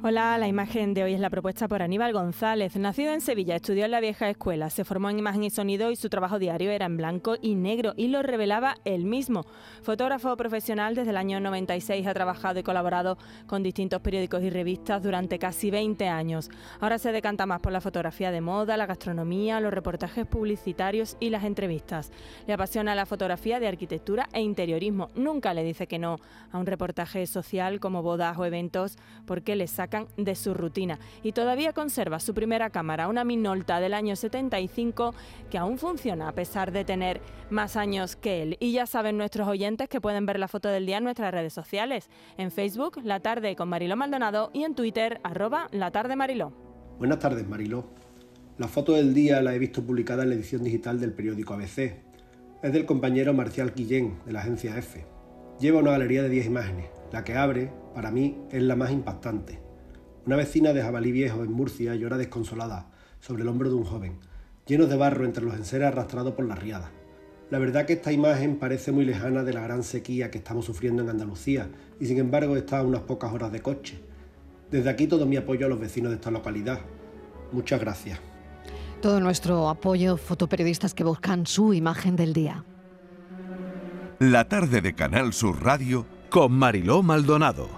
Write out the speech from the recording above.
Hola, la imagen de hoy es la propuesta por Aníbal González. Nacido en Sevilla, estudió en la vieja escuela, se formó en imagen y sonido y su trabajo diario era en blanco y negro y lo revelaba él mismo. Fotógrafo profesional desde el año 96 ha trabajado y colaborado con distintos periódicos y revistas durante casi 20 años. Ahora se decanta más por la fotografía de moda, la gastronomía, los reportajes publicitarios y las entrevistas. Le apasiona la fotografía de arquitectura e interiorismo. Nunca le dice que no a un reportaje social como bodas o eventos porque le saca de su rutina y todavía conserva su primera cámara, una Minolta del año 75 que aún funciona a pesar de tener más años que él. Y ya saben nuestros oyentes que pueden ver la foto del día en nuestras redes sociales, en Facebook, La Tarde con Mariló Maldonado y en Twitter, arroba La Tarde Mariló. Buenas tardes, Mariló. La foto del día la he visto publicada en la edición digital del periódico ABC. Es del compañero Marcial Guillén, de la agencia F. Lleva una galería de 10 imágenes. La que abre, para mí, es la más impactante. Una vecina de Jabalí Viejo en Murcia llora desconsolada sobre el hombro de un joven, lleno de barro entre los enseres arrastrado por la riada. La verdad que esta imagen parece muy lejana de la gran sequía que estamos sufriendo en Andalucía y sin embargo está a unas pocas horas de coche. Desde aquí todo mi apoyo a los vecinos de esta localidad. Muchas gracias. Todo nuestro apoyo fotoperiodistas que buscan su imagen del día. La tarde de Canal Sur Radio con Mariló Maldonado